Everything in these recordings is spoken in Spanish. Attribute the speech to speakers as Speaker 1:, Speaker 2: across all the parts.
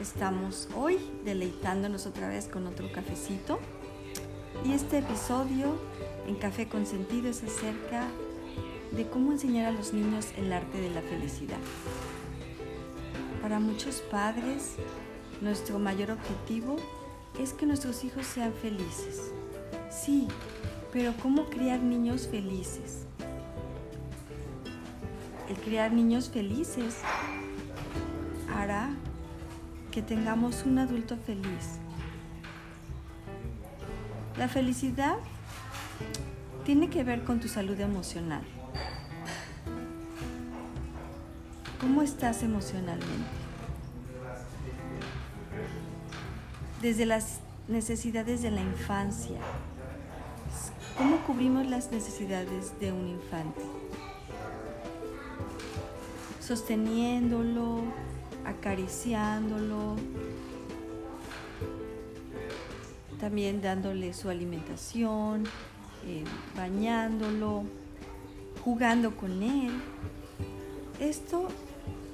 Speaker 1: Estamos hoy deleitándonos otra vez con otro cafecito y este episodio en Café con Sentido es acerca de cómo enseñar a los niños el arte de la felicidad. Para muchos padres, nuestro mayor objetivo es que nuestros hijos sean felices. Sí, pero ¿cómo criar niños felices? El criar niños felices hará que tengamos un adulto feliz. La felicidad tiene que ver con tu salud emocional. ¿Cómo estás emocionalmente? Desde las necesidades de la infancia. ¿Cómo cubrimos las necesidades de un infante? sosteniéndolo, acariciándolo, también dándole su alimentación, eh, bañándolo, jugando con él. Esto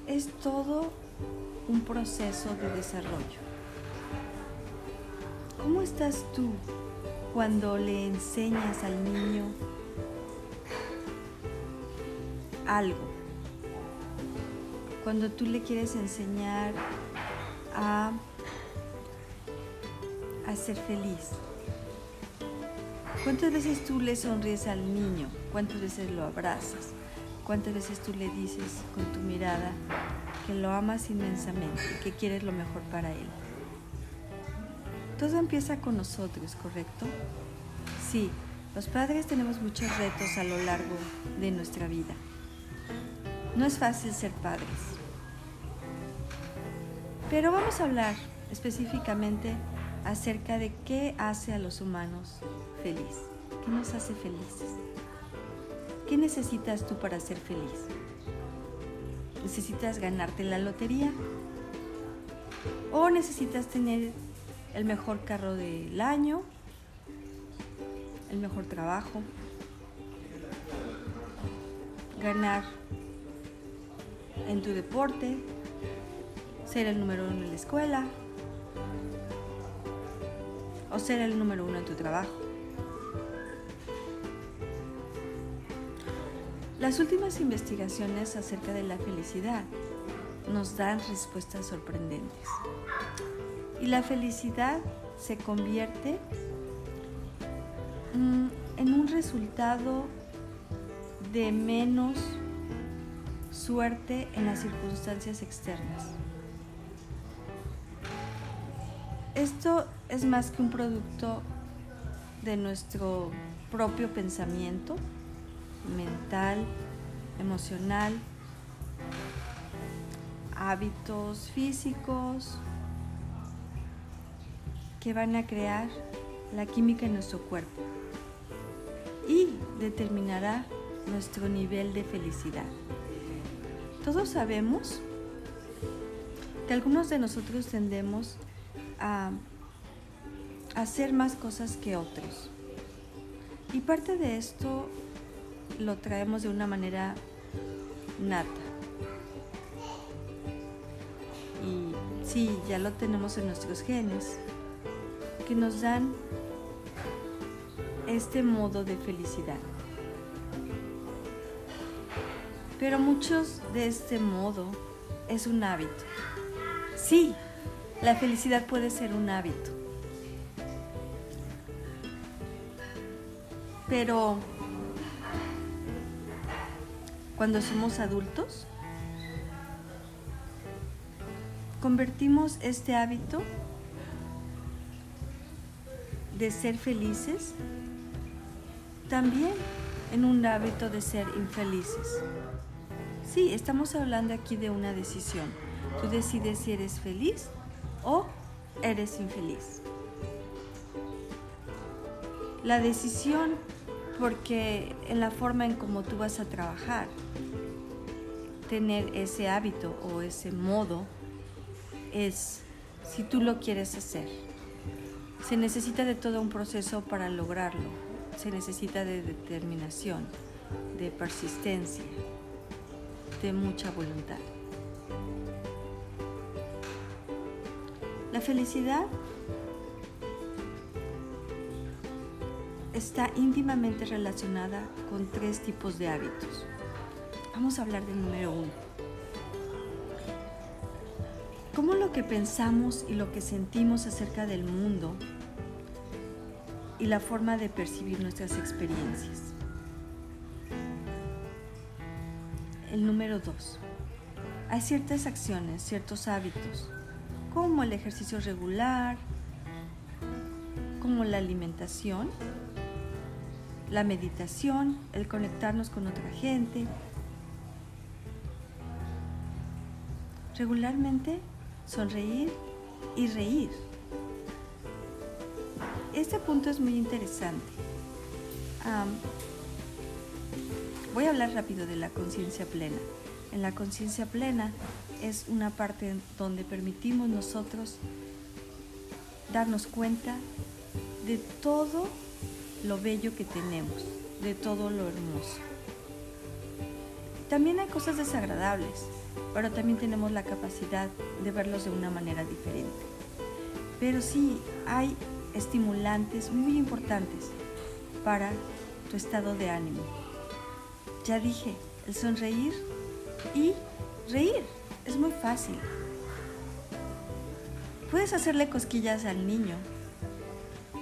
Speaker 1: es todo un proceso de desarrollo. ¿Cómo estás tú cuando le enseñas al niño algo? Cuando tú le quieres enseñar a, a ser feliz. ¿Cuántas veces tú le sonríes al niño? ¿Cuántas veces lo abrazas? ¿Cuántas veces tú le dices con tu mirada que lo amas inmensamente, que quieres lo mejor para él? Todo empieza con nosotros, ¿correcto? Sí, los padres tenemos muchos retos a lo largo de nuestra vida. No es fácil ser padres. Pero vamos a hablar específicamente acerca de qué hace a los humanos feliz. ¿Qué nos hace felices? ¿Qué necesitas tú para ser feliz? ¿Necesitas ganarte la lotería? ¿O necesitas tener el mejor carro del año? ¿El mejor trabajo? ¿Ganar en tu deporte, ser el número uno en la escuela o ser el número uno en tu trabajo. Las últimas investigaciones acerca de la felicidad nos dan respuestas sorprendentes. Y la felicidad se convierte mm, en un resultado de menos suerte en las circunstancias externas. Esto es más que un producto de nuestro propio pensamiento mental, emocional, hábitos físicos que van a crear la química en nuestro cuerpo y determinará nuestro nivel de felicidad. Todos sabemos que algunos de nosotros tendemos a hacer más cosas que otros. Y parte de esto lo traemos de una manera nata. Y sí, ya lo tenemos en nuestros genes, que nos dan este modo de felicidad. Pero muchos de este modo es un hábito. Sí, la felicidad puede ser un hábito. Pero cuando somos adultos, convertimos este hábito de ser felices también en un hábito de ser infelices. Sí, estamos hablando aquí de una decisión. Tú decides si eres feliz o eres infeliz. La decisión, porque en la forma en cómo tú vas a trabajar, tener ese hábito o ese modo, es si tú lo quieres hacer. Se necesita de todo un proceso para lograrlo. Se necesita de determinación, de persistencia, de mucha voluntad. La felicidad está íntimamente relacionada con tres tipos de hábitos. Vamos a hablar del número uno. ¿Cómo lo que pensamos y lo que sentimos acerca del mundo y la forma de percibir nuestras experiencias? El número dos. Hay ciertas acciones, ciertos hábitos como el ejercicio regular, como la alimentación, la meditación, el conectarnos con otra gente. Regularmente sonreír y reír. Este punto es muy interesante. voy a hablar rápido de la conciencia plena. En la conciencia plena es una parte donde permitimos nosotros darnos cuenta de todo lo bello que tenemos, de todo lo hermoso. También hay cosas desagradables, pero también tenemos la capacidad de verlos de una manera diferente. Pero sí hay estimulantes muy importantes para tu estado de ánimo. Ya dije, el sonreír y reír. Es muy fácil. Puedes hacerle cosquillas al niño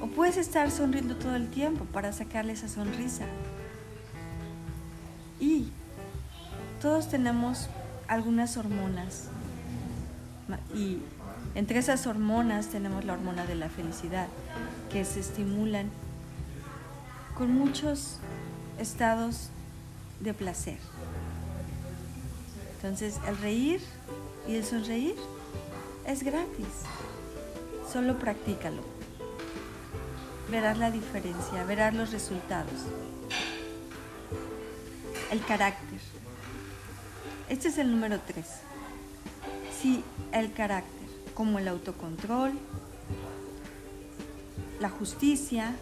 Speaker 1: o puedes estar sonriendo todo el tiempo para sacarle esa sonrisa. Y todos tenemos algunas hormonas y entre esas hormonas tenemos la hormona de la felicidad que se estimulan con muchos estados de placer. Entonces, el reír y el sonreír es gratis. Solo practícalo. Verás la diferencia, verás los resultados. El carácter. Este es el número tres. Sí, el carácter, como el autocontrol, la justicia,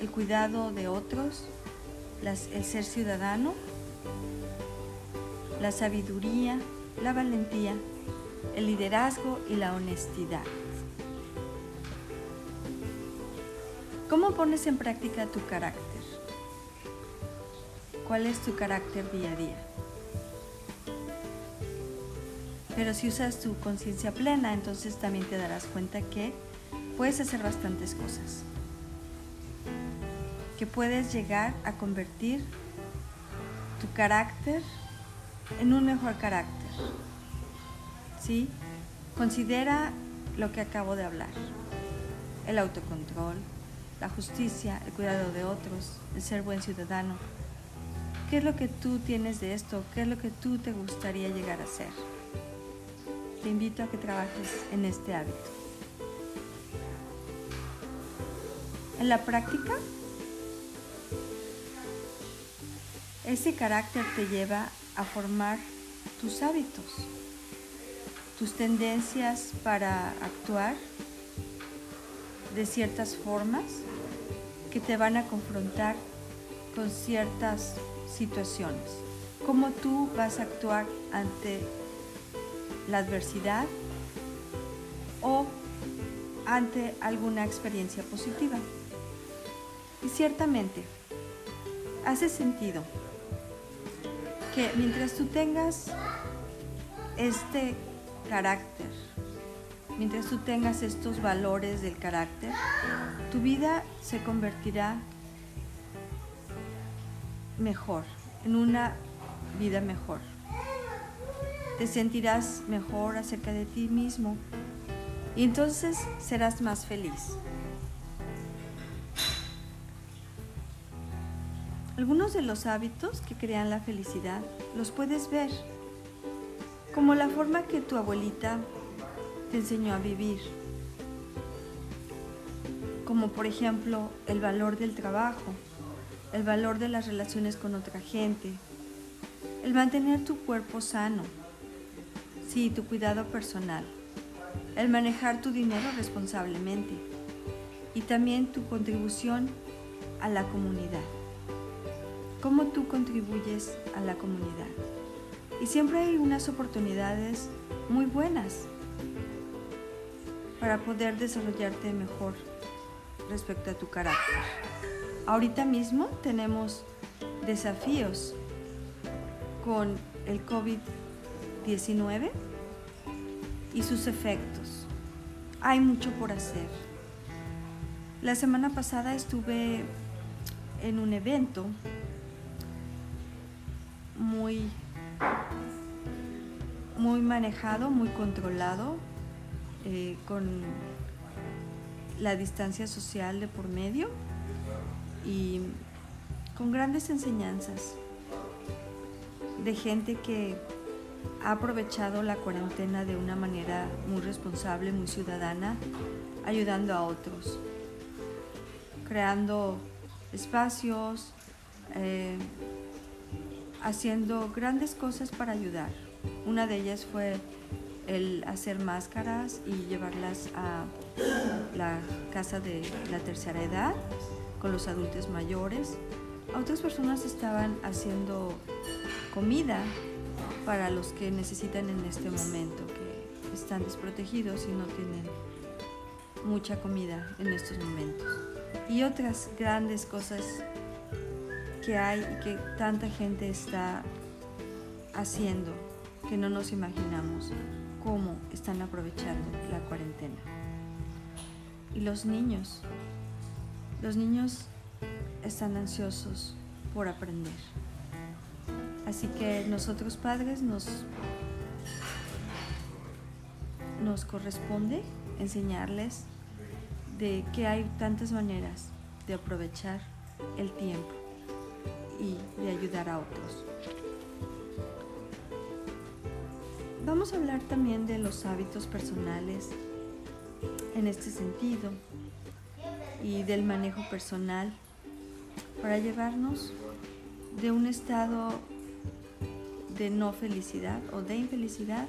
Speaker 1: el cuidado de otros, el ser ciudadano, la sabiduría, la valentía, el liderazgo y la honestidad. ¿Cómo pones en práctica tu carácter? ¿Cuál es tu carácter día a día? Pero si usas tu conciencia plena, entonces también te darás cuenta que puedes hacer bastantes cosas. Que puedes llegar a convertir tu carácter en un mejor carácter. ¿Sí? Considera lo que acabo de hablar. El autocontrol, la justicia, el cuidado de otros, el ser buen ciudadano. ¿Qué es lo que tú tienes de esto? ¿Qué es lo que tú te gustaría llegar a ser? Te invito a que trabajes en este hábito. En la práctica, ese carácter te lleva formar tus hábitos, tus tendencias para actuar de ciertas formas que te van a confrontar con ciertas situaciones. Cómo tú vas a actuar ante la adversidad o ante alguna experiencia positiva. Y ciertamente, hace sentido que mientras tú tengas este carácter, mientras tú tengas estos valores del carácter, tu vida se convertirá mejor, en una vida mejor. Te sentirás mejor acerca de ti mismo y entonces serás más feliz. Algunos de los hábitos que crean la felicidad los puedes ver, como la forma que tu abuelita te enseñó a vivir, como por ejemplo el valor del trabajo, el valor de las relaciones con otra gente, el mantener tu cuerpo sano, sí, tu cuidado personal, el manejar tu dinero responsablemente y también tu contribución a la comunidad cómo tú contribuyes a la comunidad. Y siempre hay unas oportunidades muy buenas. para poder desarrollarte mejor respecto a tu carácter. Ahorita mismo tenemos desafíos con el COVID-19 y sus efectos. Hay mucho por hacer. La semana pasada estuve en un evento muy muy manejado, muy controlado, eh, con la distancia social de por medio y con grandes enseñanzas de gente que ha aprovechado la cuarentena de una manera muy responsable, muy ciudadana, ayudando a otros, creando espacios, eh, haciendo grandes cosas para ayudar. Una de ellas fue el hacer máscaras y llevarlas a la casa de la tercera edad con los adultos mayores. Otras personas estaban haciendo comida para los que necesitan en este momento, que están desprotegidos y no tienen mucha comida en estos momentos. Y otras grandes cosas que hay y que tanta gente está haciendo que no nos imaginamos cómo están aprovechando la cuarentena. Y los niños, los niños están ansiosos por aprender. Así que nosotros padres nos, nos corresponde enseñarles de que hay tantas maneras de aprovechar el tiempo y de ayudar a otros. Vamos a hablar también de los hábitos personales en este sentido y del manejo personal para llevarnos de un estado de no felicidad o de infelicidad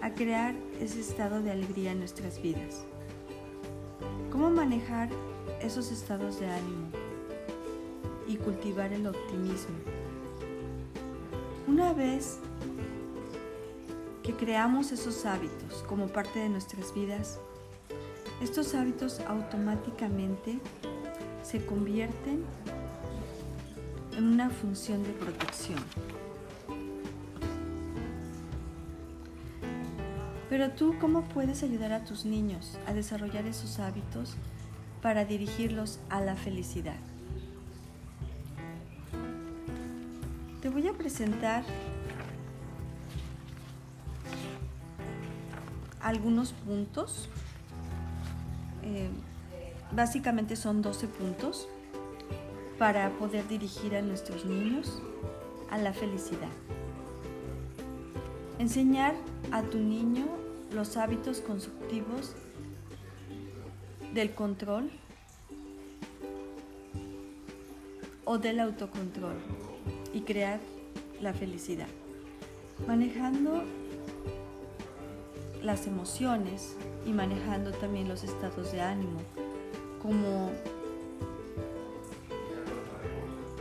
Speaker 1: a crear ese estado de alegría en nuestras vidas. ¿Cómo manejar esos estados de ánimo y cultivar el optimismo? Una vez que creamos esos hábitos como parte de nuestras vidas, estos hábitos automáticamente se convierten en una función de protección. Pero tú, ¿cómo puedes ayudar a tus niños a desarrollar esos hábitos para dirigirlos a la felicidad? Presentar algunos puntos. Eh, básicamente son 12 puntos para poder dirigir a nuestros niños a la felicidad. Enseñar a tu niño los hábitos constructivos del control o del autocontrol y crear la felicidad. Manejando las emociones y manejando también los estados de ánimo, como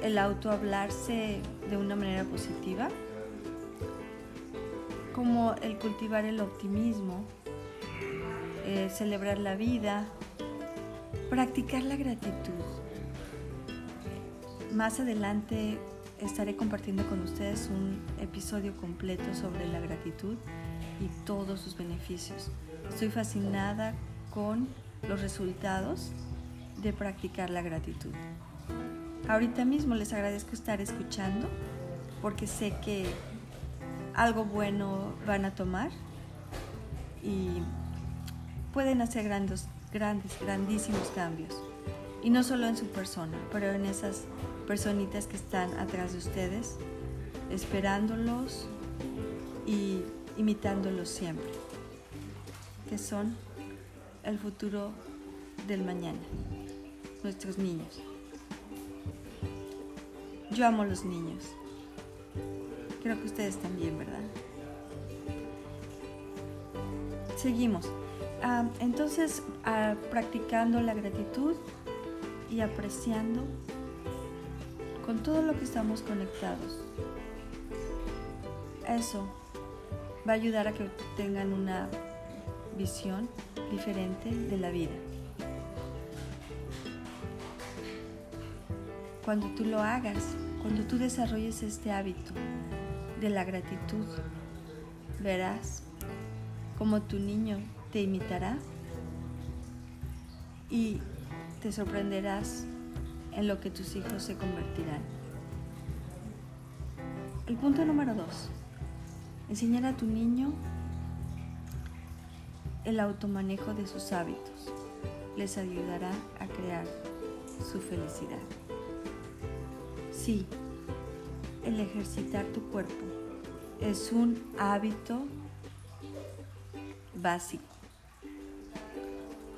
Speaker 1: el autohablarse de una manera positiva, como el cultivar el optimismo, eh, celebrar la vida, practicar la gratitud. Más adelante estaré compartiendo con ustedes un episodio completo sobre la gratitud y todos sus beneficios. Estoy fascinada con los resultados de practicar la gratitud. Ahorita mismo les agradezco estar escuchando porque sé que algo bueno van a tomar y pueden hacer grandes, grandes, grandísimos cambios. Y no solo en su persona, pero en esas personitas que están atrás de ustedes, esperándolos y imitándolos siempre, que son el futuro del mañana, nuestros niños. Yo amo los niños. Creo que ustedes también, ¿verdad? Seguimos. Ah, entonces, ah, practicando la gratitud y apreciando con todo lo que estamos conectados. Eso va a ayudar a que tengan una visión diferente de la vida. Cuando tú lo hagas, cuando tú desarrolles este hábito de la gratitud, verás cómo tu niño te imitará y te sorprenderás en lo que tus hijos se convertirán. El punto número dos, enseñar a tu niño el automanejo de sus hábitos. Les ayudará a crear su felicidad. Sí, el ejercitar tu cuerpo es un hábito básico.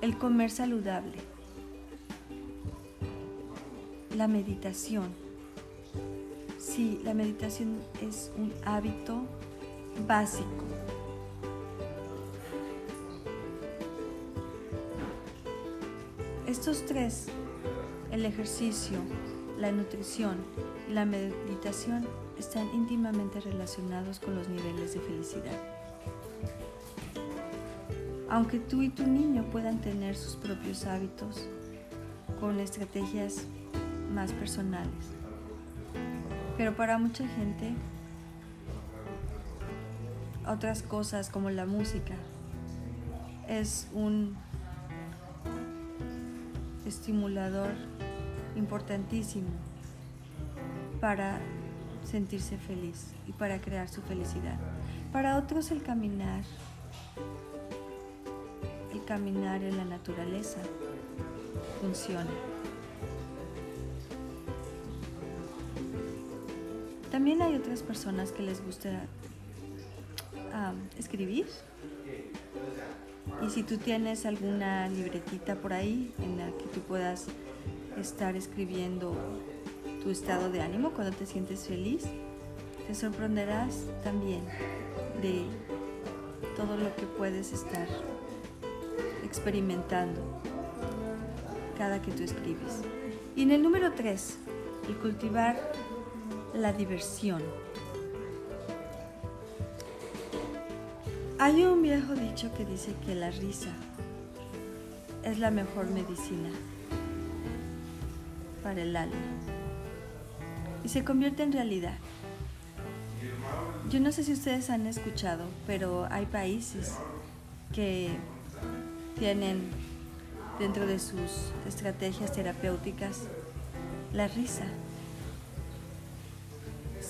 Speaker 1: El comer saludable. La meditación. Sí, la meditación es un hábito básico. Estos tres, el ejercicio, la nutrición y la meditación, están íntimamente relacionados con los niveles de felicidad. Aunque tú y tu niño puedan tener sus propios hábitos con estrategias más personales, pero para mucha gente otras cosas como la música es un estimulador importantísimo para sentirse feliz y para crear su felicidad. Para otros el caminar, el caminar en la naturaleza funciona. También hay otras personas que les gusta escribir y si tú tienes alguna libretita por ahí en la que tú puedas estar escribiendo tu estado de ánimo cuando te sientes feliz, te sorprenderás también de todo lo que puedes estar experimentando cada que tú escribes. Y en el número 3, el cultivar la diversión. Hay un viejo dicho que dice que la risa es la mejor medicina para el alma y se convierte en realidad. Yo no sé si ustedes han escuchado, pero hay países que tienen dentro de sus estrategias terapéuticas la risa.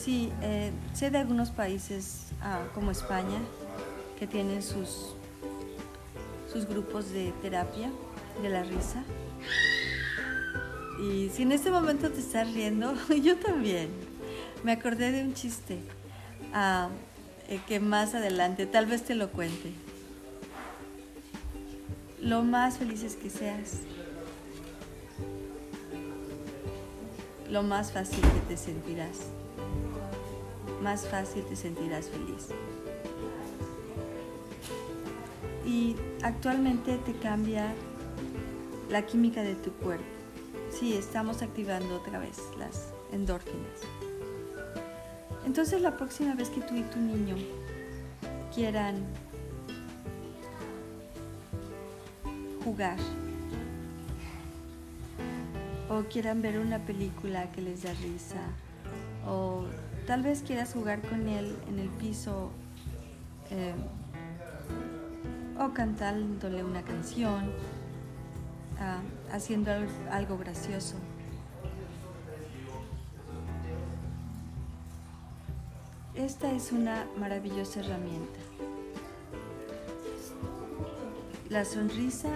Speaker 1: Sí, eh, sé de algunos países ah, como España que tienen sus, sus grupos de terapia de la risa. Y si en este momento te estás riendo, yo también. Me acordé de un chiste ah, eh, que más adelante tal vez te lo cuente. Lo más felices que seas, lo más fácil que te sentirás, más fácil te sentirás feliz y actualmente te cambia la química de tu cuerpo. Sí, estamos activando otra vez las endorfinas. Entonces la próxima vez que tú y tu niño quieran jugar o quieran ver una película que les da risa o tal vez quieras jugar con él en el piso eh, o cantándole una canción, ah, haciendo algo gracioso. Esta es una maravillosa herramienta. La sonrisa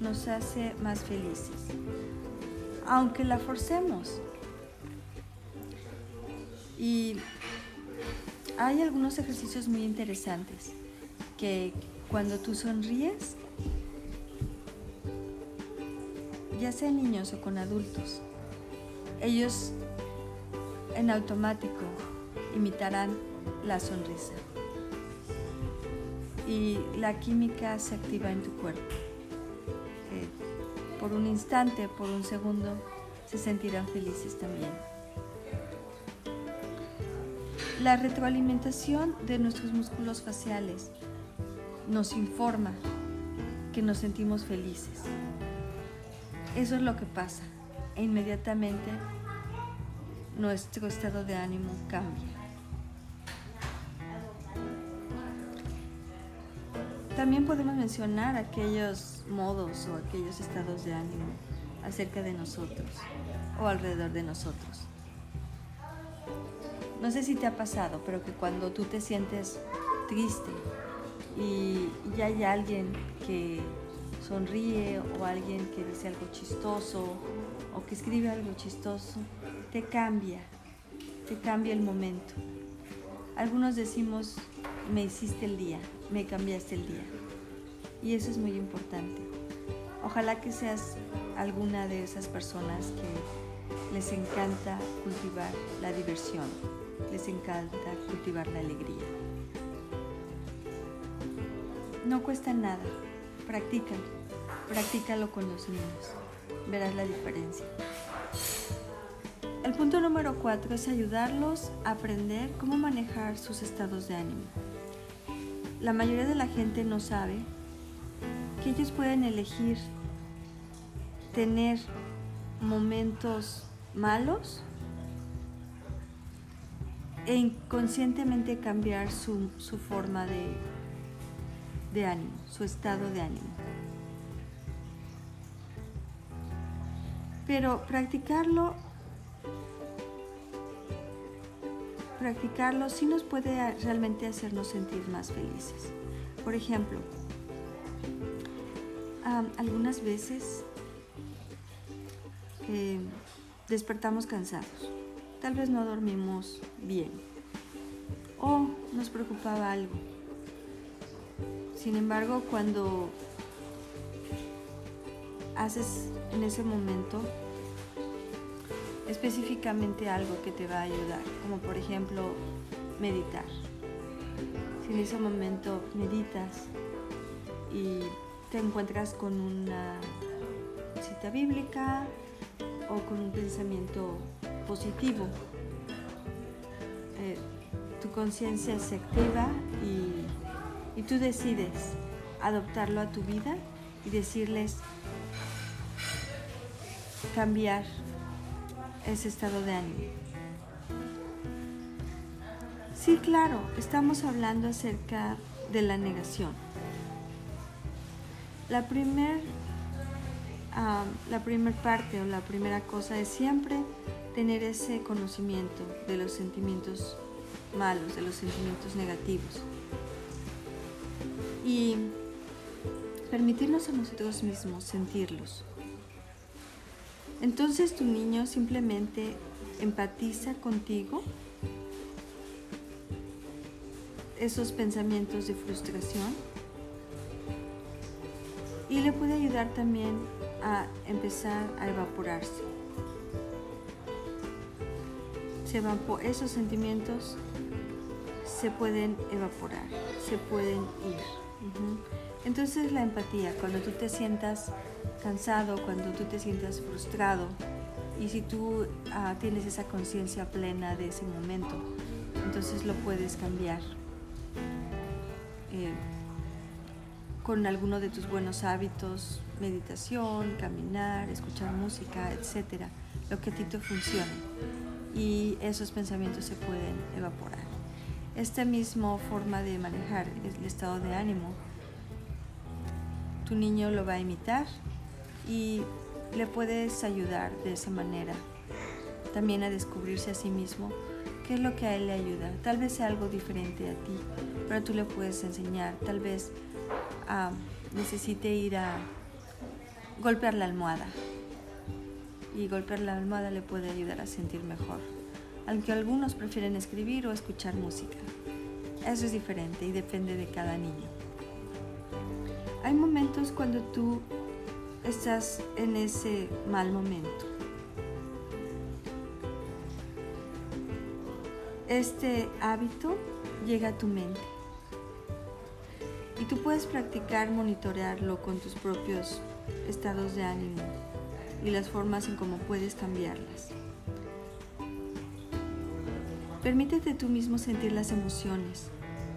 Speaker 1: nos hace más felices, aunque la forcemos. Y hay algunos ejercicios muy interesantes que cuando tú sonríes, ya sea niños o con adultos, ellos en automático imitarán la sonrisa y la química se activa en tu cuerpo. Por un instante, por un segundo, se sentirán felices también. La retroalimentación de nuestros músculos faciales nos informa que nos sentimos felices. Eso es lo que pasa. E inmediatamente nuestro estado de ánimo cambia. También podemos mencionar aquellos modos o aquellos estados de ánimo acerca de nosotros o alrededor de nosotros. No sé si te ha pasado, pero que cuando tú te sientes triste y ya hay alguien que sonríe o alguien que dice algo chistoso o que escribe algo chistoso, te cambia, te cambia el momento. Algunos decimos, me hiciste el día, me cambiaste el día. Y eso es muy importante. Ojalá que seas alguna de esas personas que les encanta cultivar la diversión, les encanta cultivar la alegría. No cuesta nada, practícalo, practícalo con los niños, verás la diferencia. El punto número cuatro es ayudarlos a aprender cómo manejar sus estados de ánimo. La mayoría de la gente no sabe que ellos pueden elegir tener momentos malos e inconscientemente cambiar su, su forma de, de ánimo, su estado de ánimo. Pero practicarlo, practicarlo sí nos puede realmente hacernos sentir más felices. Por ejemplo, algunas veces despertamos cansados, tal no dormimos bien o nos preocupaba algo. Sin embargo, cuando haces en ese momento específicamente algo que te va a ayudar, como por ejemplo meditar. Si en ese momento meditas y te encuentras con una cita bíblica o con un pensamiento positivo. Eh, tu conciencia se activa y, y tú decides adoptarlo a tu vida y decirles cambiar ese estado de ánimo. Sí, claro, estamos hablando acerca de la negación. La primera la primer parte o la primera cosa es siempre tener ese conocimiento de los sentimientos malos, de los sentimientos negativos. Y permitirnos a nosotros mismos sentirlos. Entonces tu niño simplemente empatiza contigo esos pensamientos de frustración y le puede ayudar también a empezar a evaporarse. Se esos sentimientos se pueden evaporar, se pueden ir. Entonces la empatía, cuando tú te sientas cansado, cuando tú te sientas frustrado y si tú ah, tienes esa conciencia plena de ese momento, entonces lo puedes cambiar. Eh, con alguno de tus buenos hábitos, meditación, caminar, escuchar música, etcétera, lo que a ti te funcione. Y esos pensamientos se pueden evaporar. Esta misma forma de manejar el estado de ánimo, tu niño lo va a imitar y le puedes ayudar de esa manera. También a descubrirse a sí mismo qué es lo que a él le ayuda. Tal vez sea algo diferente a ti, pero tú le puedes enseñar. Tal vez necesite ir a golpear la almohada. Y golpear la almohada le puede ayudar a sentir mejor. Aunque algunos prefieren escribir o escuchar música. Eso es diferente y depende de cada niño. Hay momentos cuando tú estás en ese mal momento. Este hábito llega a tu mente y tú puedes practicar monitorearlo con tus propios estados de ánimo y las formas en cómo puedes cambiarlas. Permítete tú mismo sentir las emociones,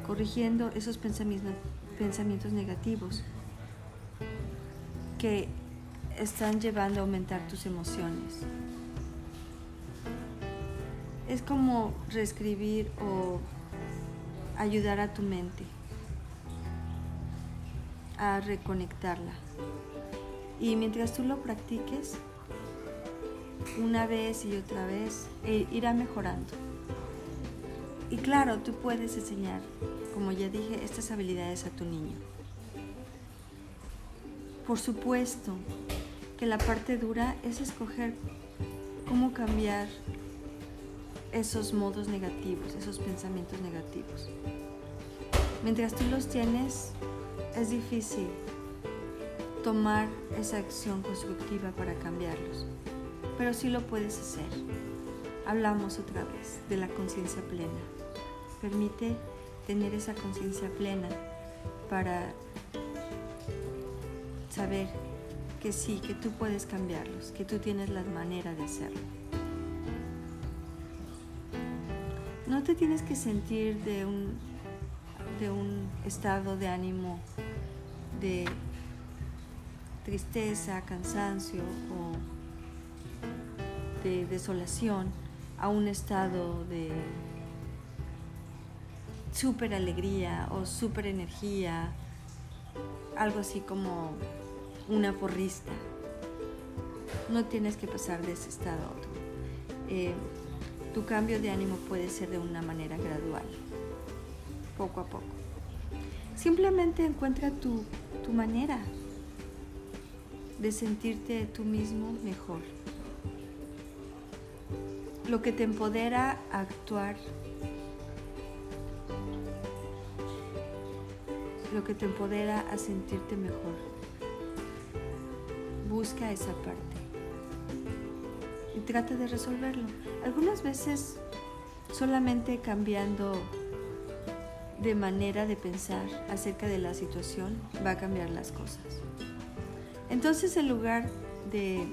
Speaker 1: corrigiendo esos pensamientos, negativos. que están llevando a aumentar tus emociones. Es como reescribir o ayudar a tu mente a reconectarla. Y mientras tú lo practiques, una vez y otra vez, e irá mejorando. Y claro, tú puedes enseñar, como ya dije, estas habilidades a tu niño. Por supuesto que la parte dura es escoger cómo cambiar esos modos negativos, esos pensamientos negativos. Mientras tú los tienes, es difícil tomar esa acción constructiva para cambiarlos, pero sí lo puedes hacer. Hablamos otra vez de la conciencia plena. Permite tener esa conciencia plena para saber que sí, que tú puedes cambiarlos, que tú tienes la manera de hacerlo. No te tienes que sentir de un, de un estado de ánimo de tristeza, cansancio o de desolación a un estado de super alegría o super energía, algo así como una porrista. No tienes que pasar de ese estado a otro. Eh, tu cambio de ánimo puede ser de una manera gradual, poco a poco. Simplemente encuentra tu, tu manera de sentirte tú mismo mejor. Lo que te empodera a actuar, lo que te empodera a sentirte mejor. Busca esa parte y trata de resolverlo. Algunas veces solamente cambiando de manera de pensar acerca de la situación va a cambiar las cosas. Entonces en lugar de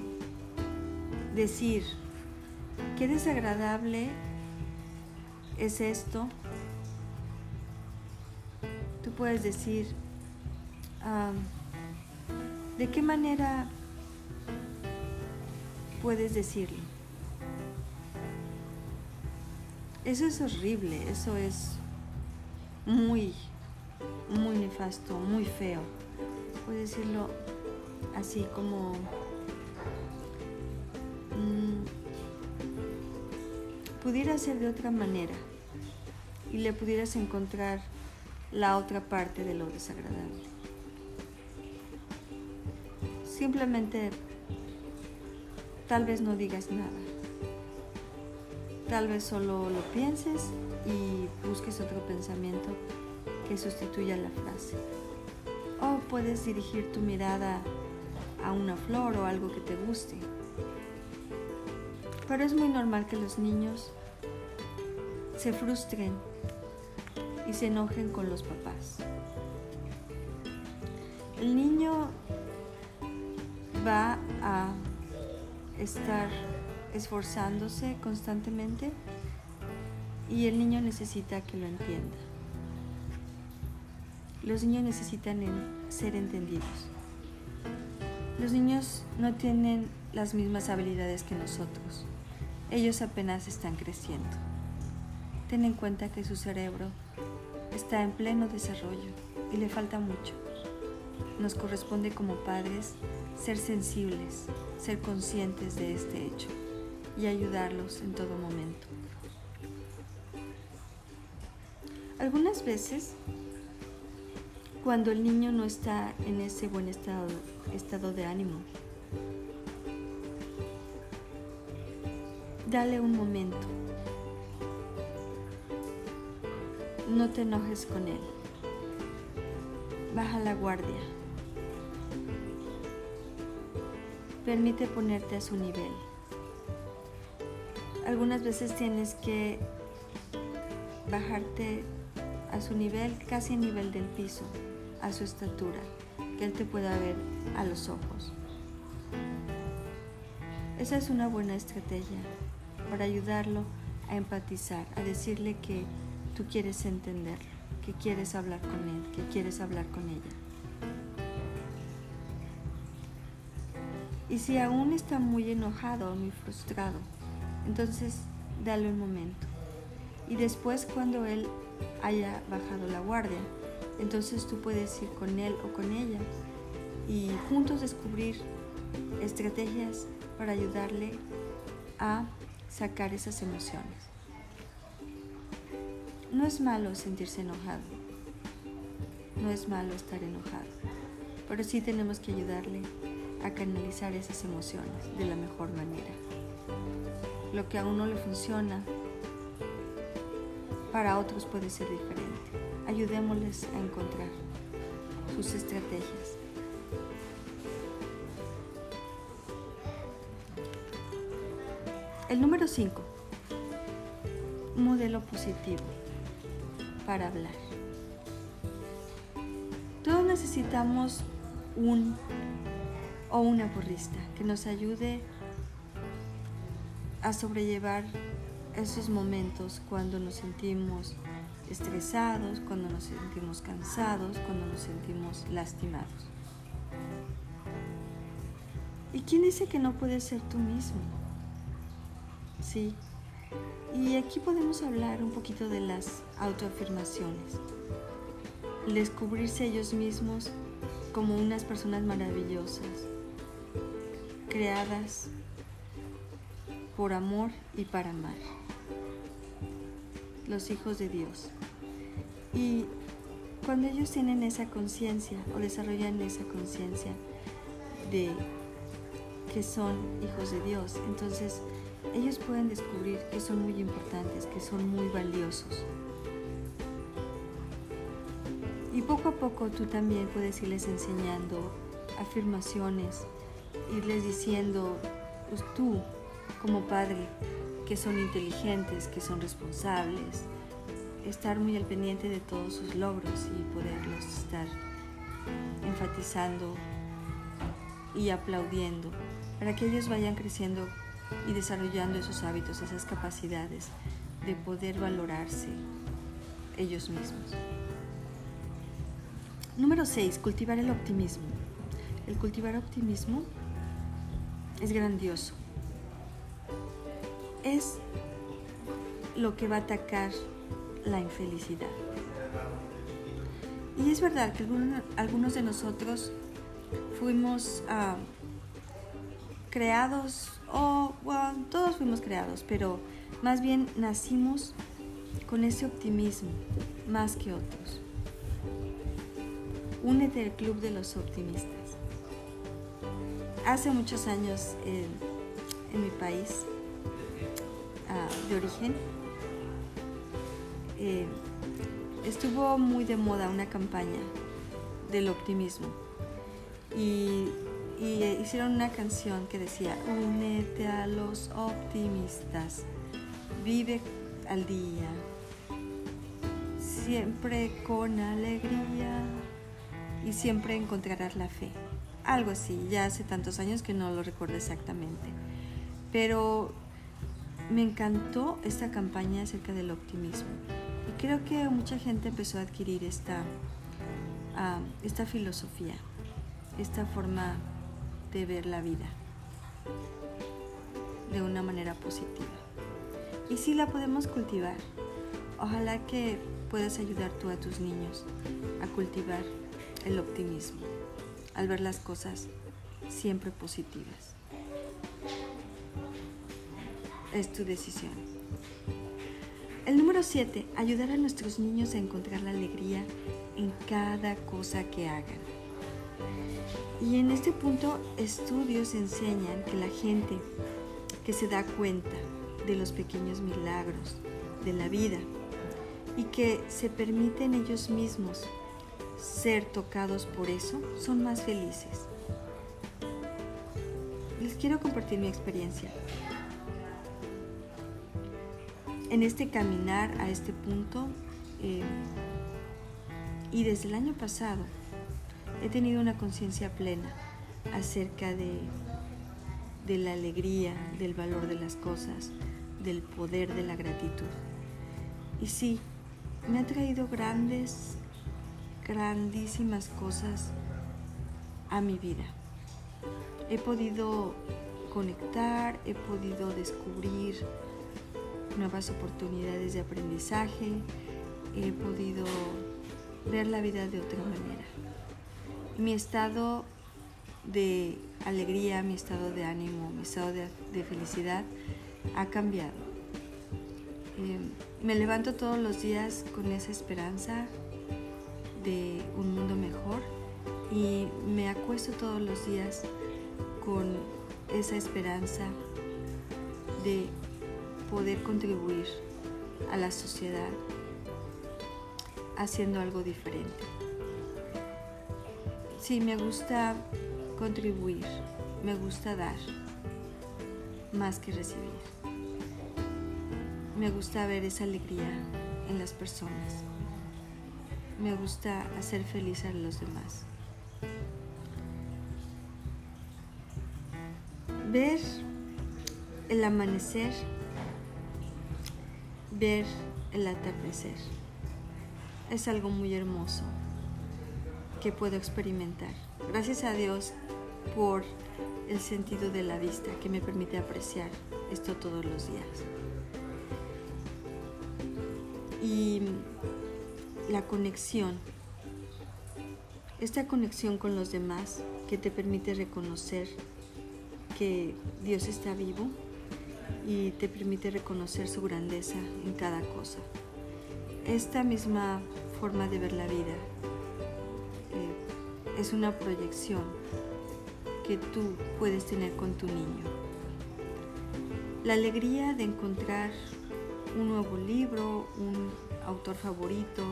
Speaker 1: decir, qué desagradable es esto, tú puedes decir, ¿de qué manera puedes decirlo? Eso es horrible, eso es muy, muy nefasto, muy feo. Puedes decirlo así como mm, pudiera ser de otra manera y le pudieras encontrar la otra parte de lo desagradable. Simplemente tal vez no digas nada. Tal vez solo lo pienses y busques otro pensamiento que sustituya la frase. O puedes dirigir tu mirada a una flor o algo que te guste. Pero es muy normal que los niños se frustren y se enojen con los papás. El niño va a estar esforzándose constantemente y el niño necesita que lo entienda. Los niños necesitan ser entendidos. Los niños no tienen las mismas habilidades que nosotros. Ellos apenas están creciendo. Ten en cuenta que su cerebro está en pleno desarrollo y le falta mucho. Nos corresponde como padres ser sensibles, ser conscientes de este hecho y ayudarlos en todo momento. Algunas veces cuando el niño no está en ese buen estado, estado de ánimo. Dale un momento. No te enojes con él. Baja la guardia. Permite ponerte a su nivel. Algunas veces tienes que bajarte a su nivel, casi a nivel del piso a su estatura, que Él te pueda ver a los ojos. Esa es una buena estrategia para ayudarlo a empatizar, a decirle que tú quieres entenderlo, que quieres hablar con Él, que quieres hablar con ella. Y si aún está muy enojado muy frustrado, entonces dale un momento. Y después cuando él haya bajado la guardia, entonces tú puedes ir con él o con ella y juntos descubrir estrategias para ayudarle a sacar esas emociones. No es malo sentirse enojado, no es malo estar enojado, pero sí tenemos que ayudarle a canalizar esas emociones de la mejor manera. Lo que a uno le funciona, para otros puede ser diferente. Ayudémosles a encontrar sus estrategias. El número 5. Modelo positivo para hablar. Todos necesitamos un o una porrista que nos ayude a sobrellevar esos momentos cuando nos sentimos estresados, cuando nos sentimos cansados, cuando nos sentimos lastimados. ¿Y quién dice que no puedes ser tú mismo? Sí. Y aquí podemos hablar un poquito de las autoafirmaciones. Descubrirse ellos mismos como unas personas maravillosas, creadas por amor y para amar. Los hijos de Dios. Y cuando ellos tienen esa conciencia o desarrollan esa conciencia de que son hijos de Dios, entonces ellos pueden descubrir que son muy importantes, que son muy valiosos. Y poco a poco tú también puedes irles enseñando afirmaciones, irles diciendo, pues tú como padre, que son inteligentes, que son responsables, estar muy al pendiente de todos sus logros y poderlos estar enfatizando y aplaudiendo para que ellos vayan creciendo y desarrollando esos hábitos, esas capacidades de poder valorarse ellos mismos. Número 6. Cultivar el optimismo. El cultivar optimismo es grandioso. Es lo que va a atacar la infelicidad. Y es verdad que algunos de nosotros fuimos ah, creados o todos fuimos creados, pero más bien nacimos con ese optimismo más que otros. Únete al club de los optimistas. Hace muchos años en mi país de origen eh, estuvo muy de moda una campaña del optimismo y y hicieron una canción que decía, únete a los optimistas, vive al día, siempre con alegría y siempre encontrarás la fe. Algo así, ya hace tantos años que no lo recuerdo exactamente. Pero me encantó esta campaña acerca del optimismo. Y creo que mucha gente empezó a adquirir esta, ah, esta filosofía, esta forma de ver la vida de una manera positiva. Y si la podemos cultivar, ojalá que puedas ayudar tú a tus niños a cultivar el optimismo, al ver las cosas siempre positivas. Es tu decisión. El número 7, ayudar a nuestros niños a encontrar la alegría en cada cosa que hagan. Y en este punto estudios enseñan que la gente que se da cuenta de los pequeños milagros de la vida y que se permiten ellos mismos ser tocados por eso, son más felices. Les quiero compartir mi experiencia. En este caminar a este punto, eh, y desde el año pasado, he tenido una conciencia plena acerca de, de la alegría, del valor de las cosas, del poder de la gratitud. Y sí, me ha traído grandes, grandísimas cosas a mi vida. he podido conectar, he podido descubrir nuevas oportunidades de aprendizaje, he podido ver la vida de otra manera. Mi estado de alegría, mi estado de ánimo, mi estado de, felicidad ha cambiado. Eh, me levanto todos los días con esa esperanza de un mundo mejor y me acuesto todos los días con esa esperanza de poder contribuir a la sociedad haciendo algo diferente. Sí, me gusta contribuir, me gusta dar más que recibir. Me gusta ver esa alegría en las personas. Me gusta hacer feliz a los demás. Ver el amanecer, ver el atardecer, es algo muy hermoso que puedo experimentar. Gracias a Dios por el sentido de la vista que me permite apreciar esto todos los días. Y la conexión, esta conexión con los demás que te permite reconocer que Dios está vivo y te permite reconocer su grandeza en cada cosa. Esta misma forma de ver la vida eh, es una proyección que tú puedes tener con tu niño. La alegría de encontrar un nuevo libro, un autor favorito,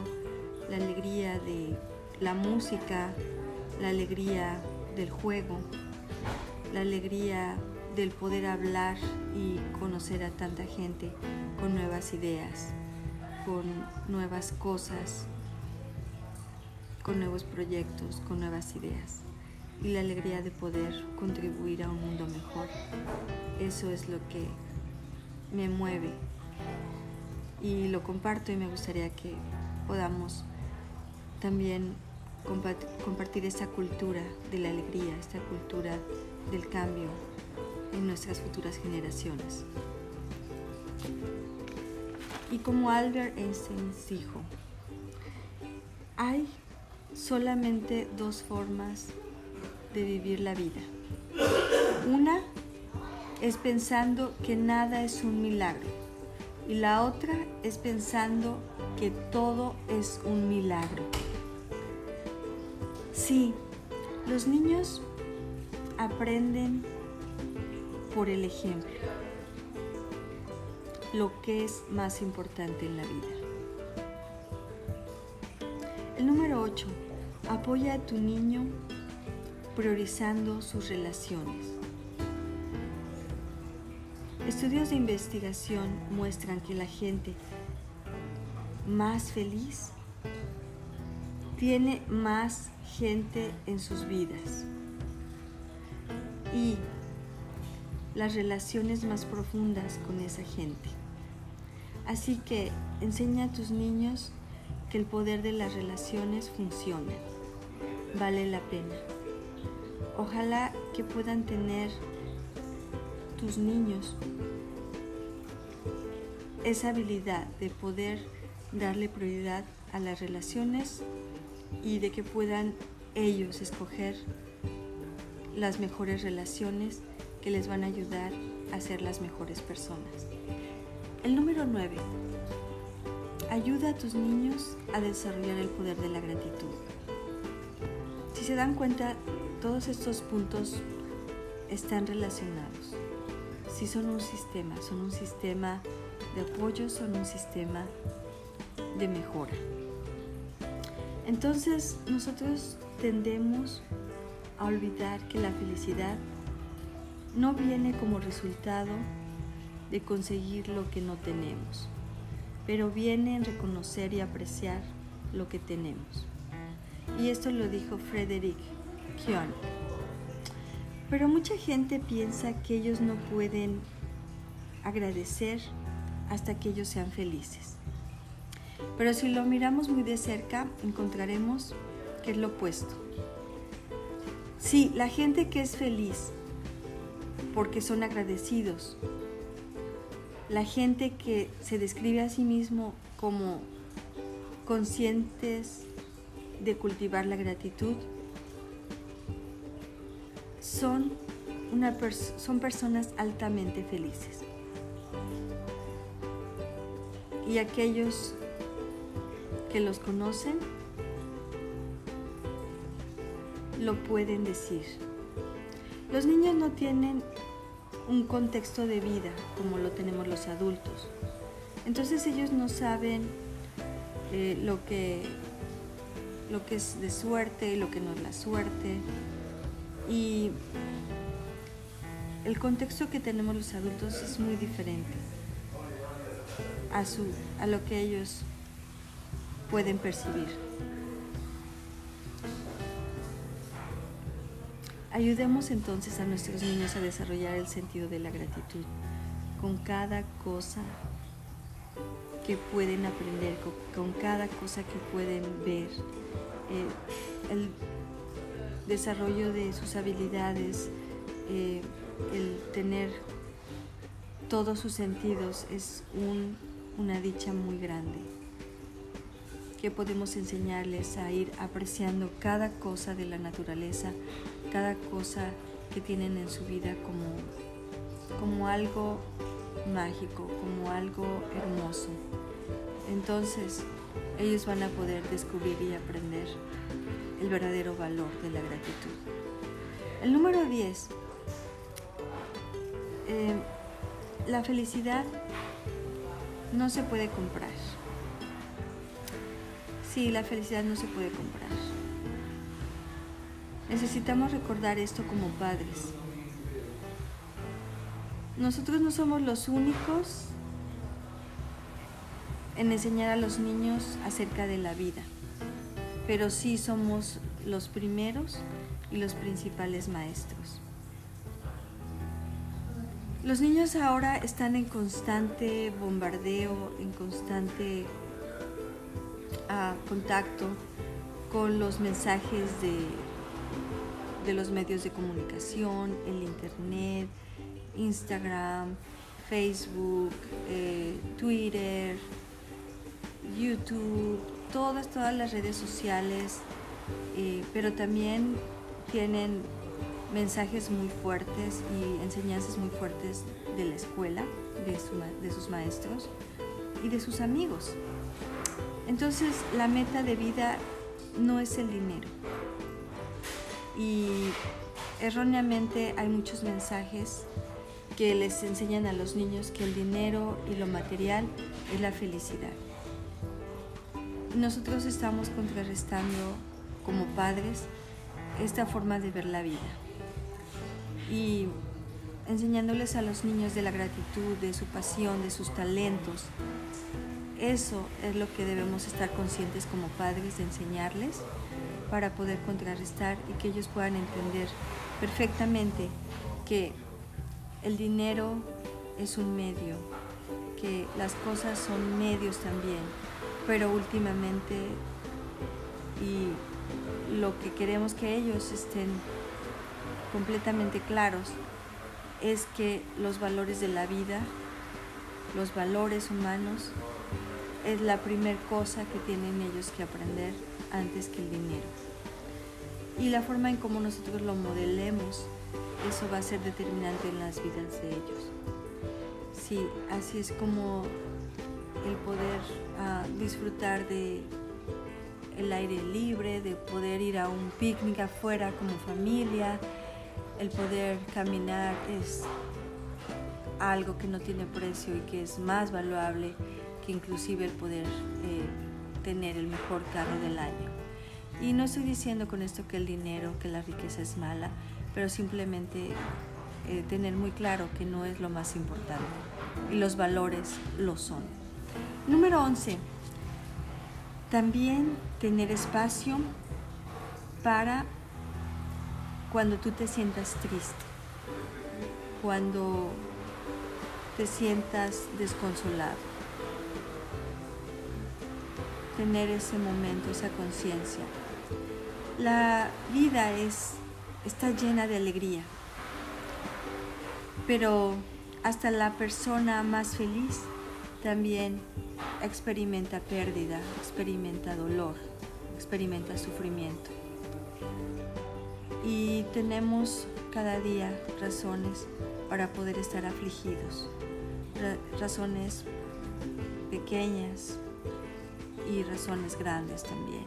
Speaker 1: la alegría de la música, la alegría del juego, la alegría del poder hablar y conocer a tanta gente con nuevas ideas, con nuevas cosas, con nuevos proyectos, con nuevas ideas y la alegría de poder contribuir a un mundo mejor. Eso es lo que me mueve y lo comparto y me gustaría que podamos también compartir esta cultura de la alegría, esta cultura del cambio en nuestras futuras generaciones. Y como Albert Einstein dijo, hay solamente dos formas de vivir la vida. Una es pensando que nada es un milagro y la otra es pensando que todo es un milagro. Sí, los niños aprenden por el ejemplo lo que es más importante en la vida. El número 8. Apoya a tu niño priorizando sus relaciones. Estudios de investigación muestran que la gente más feliz tiene más gente en sus vidas y las relaciones más profundas con esa gente. Así que enseña a tus niños que el poder de las relaciones funciona. Vale la pena. Ojalá que puedan tener tus niños esa habilidad de poder darle prioridad a las relaciones y de que puedan ellos escoger las mejores relaciones que les van a ayudar a ser las mejores personas. El número 9. Ayuda a tus niños a desarrollar el poder de la gratitud. Si se dan cuenta, todos estos puntos están relacionados. Si son un sistema, son un sistema de apoyo, son un sistema de mejora. Entonces nosotros tendemos a olvidar que la felicidad no viene como resultado de conseguir lo que no tenemos, pero viene en reconocer y apreciar lo que tenemos. Y esto lo dijo Frederick Kion. Pero mucha gente piensa que ellos no pueden agradecer hasta que ellos sean felices. Pero si lo miramos muy de cerca, encontraremos que es lo opuesto. Sí, la gente que es feliz porque son agradecidos. La gente que se describe a sí mismo como conscientes de cultivar la gratitud son, una son personas altamente felices. Y aquellos que los conocen lo pueden decir. Los niños no tienen un contexto de vida como lo tenemos los adultos. Entonces ellos no saben eh, lo, que, lo que es de suerte y lo que no es la suerte. Y el contexto que tenemos los adultos es muy diferente a, su, a lo que ellos pueden percibir. Ayudemos entonces a nuestros niños a desarrollar el sentido de la gratitud con cada cosa que pueden aprender, con, cada cosa que pueden ver, eh, el desarrollo de sus habilidades, eh, el tener todos sus sentidos es una dicha muy grande que podemos enseñarles a ir apreciando cada cosa de la naturaleza, cada cosa que tienen en su vida como, como algo mágico, como algo hermoso. Entonces ellos van a poder descubrir y aprender el verdadero valor de la gratitud. El número 10. Eh, la felicidad no se puede comprar. Sí, la felicidad no se puede comprar. Necesitamos recordar esto como padres. Nosotros no somos los únicos en enseñar a los niños acerca de la vida, pero sí somos los primeros y los principales maestros. Los niños ahora están en constante bombardeo, en constante ah, contacto con los mensajes de de los medios de comunicación, el Internet, Instagram, Facebook, eh, Twitter, YouTube, todas, todas las redes sociales, eh, pero también tienen mensajes muy fuertes y enseñanzas muy fuertes de la escuela, de, de sus maestros y de sus amigos. Entonces la meta de vida no es el dinero, y erróneamente hay muchos mensajes que les enseñan a los niños que el dinero y lo material es la felicidad. Nosotros estamos contrarrestando como padres esta forma de ver la vida y enseñándoles a los niños de la gratitud, de su pasión, de sus talentos. Eso es lo que debemos estar conscientes como padres de enseñarles para poder contrarrestar y que ellos puedan entender perfectamente que el dinero es un medio, que las cosas son medios también, pero últimamente y lo que queremos que ellos estén completamente claros es que los valores de la vida, los valores humanos, es la primera cosa que tienen ellos que aprender antes que el dinero. Y la forma en cómo nosotros lo modelemos, eso va a ser determinante en las vidas de ellos. Sí, así es como el poder ah, disfrutar de el aire libre, de poder ir a un picnic afuera como familia, el poder caminar es algo que no tiene precio y que es más valuable inclusive el poder eh, tener el mejor carro del año. Y no estoy diciendo con esto que el dinero, que la riqueza es mala, pero simplemente eh, tener muy claro que no es lo más importante y los valores lo son. Número 11. También tener espacio para cuando tú te sientas triste, cuando te sientas desconsolado tener ese momento, esa conciencia. La vida es, está llena de alegría. Pero hasta la persona más feliz también experimenta pérdida, experimenta dolor, experimenta sufrimiento. Y tenemos cada día razones para poder estar afligidos, razones pequeñas y razones grandes también.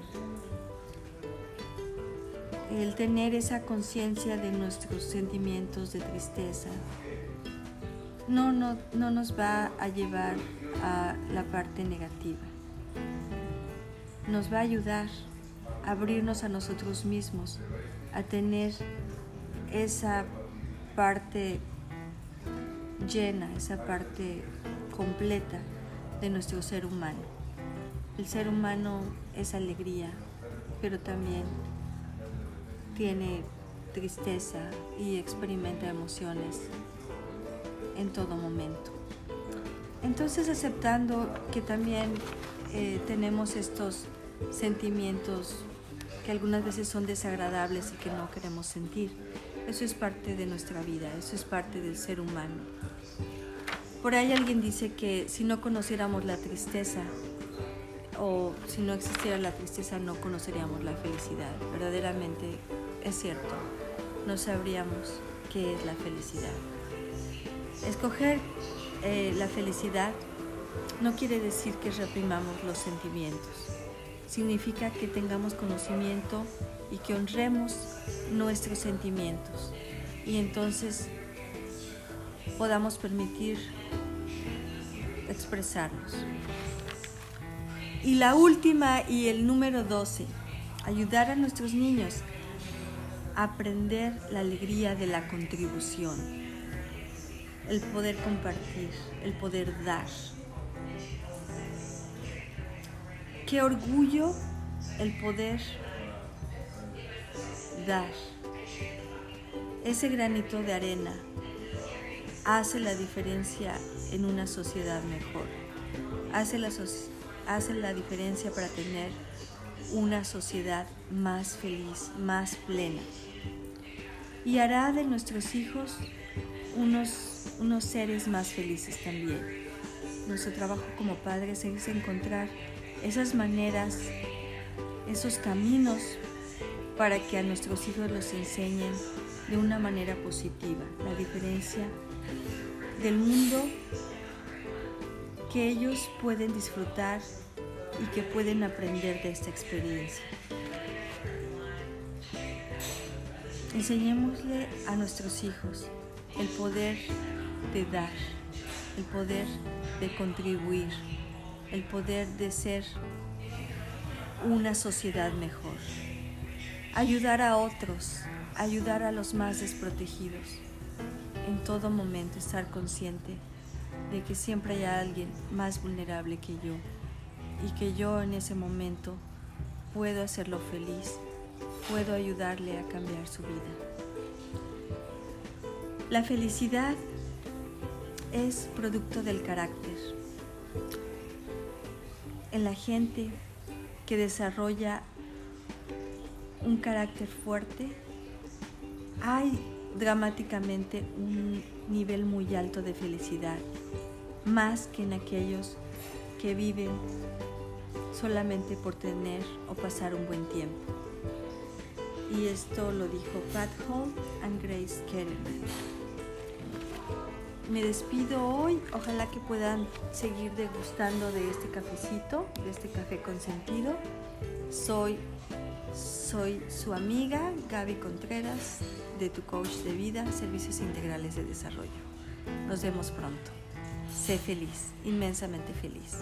Speaker 1: El tener esa conciencia de nuestros sentimientos de tristeza no, no, no nos va a llevar a la parte negativa. Nos va a ayudar a abrirnos a nosotros mismos, a tener esa parte llena, esa parte completa de nuestro ser humano. El ser humano es alegría, pero también tiene tristeza y experimenta emociones en todo momento. Entonces aceptando que también eh, tenemos estos sentimientos que algunas veces son desagradables y que no queremos sentir, eso es parte de nuestra vida, eso es parte del ser humano. Por ahí alguien dice que si no conociéramos la tristeza o si no existiera la tristeza no conoceríamos la felicidad. Verdaderamente es cierto, no sabríamos qué es la felicidad. Escoger eh, la felicidad no quiere decir que reprimamos los sentimientos. Significa que tengamos conocimiento y que honremos nuestros sentimientos. Y entonces podamos permitir expresarlos. Y la última y el número 12, ayudar a nuestros niños a aprender la alegría de la contribución el poder compartir, el poder dar. Qué orgullo el poder dar. Ese granito de arena hace la diferencia en una sociedad mejor. Hace la, hace la diferencia para tener una sociedad más feliz, más plena. Y hará de nuestros hijos unos unos seres más felices también. Nuestro trabajo como padres es encontrar esas maneras, esos caminos para que a nuestros hijos los enseñen de una manera positiva, la diferencia del mundo que ellos pueden disfrutar y que pueden aprender de esta experiencia. Enseñémosle a nuestros hijos el poder de dar, el poder de contribuir, el poder de ser una sociedad mejor. Ayudar a otros, ayudar a los más desprotegidos. En todo momento estar consciente de que siempre hay alguien más vulnerable que yo y que yo en ese momento puedo hacerlo feliz, puedo ayudarle a cambiar su vida. La felicidad es producto del carácter. En la gente que desarrolla un carácter fuerte, hay dramáticamente un nivel muy alto de felicidad, más que en aquellos que viven solamente por tener o pasar un buen tiempo. Y esto lo dijo Pat Hall and Grace Kellerman me despido hoy. Ojalá que puedan seguir degustando de este cafecito, de este café consentido. Soy, soy su amiga Gaby Contreras de Tu Coach de Vida, Servicios Integrales de Desarrollo. Nos vemos pronto. Sé feliz, inmensamente feliz.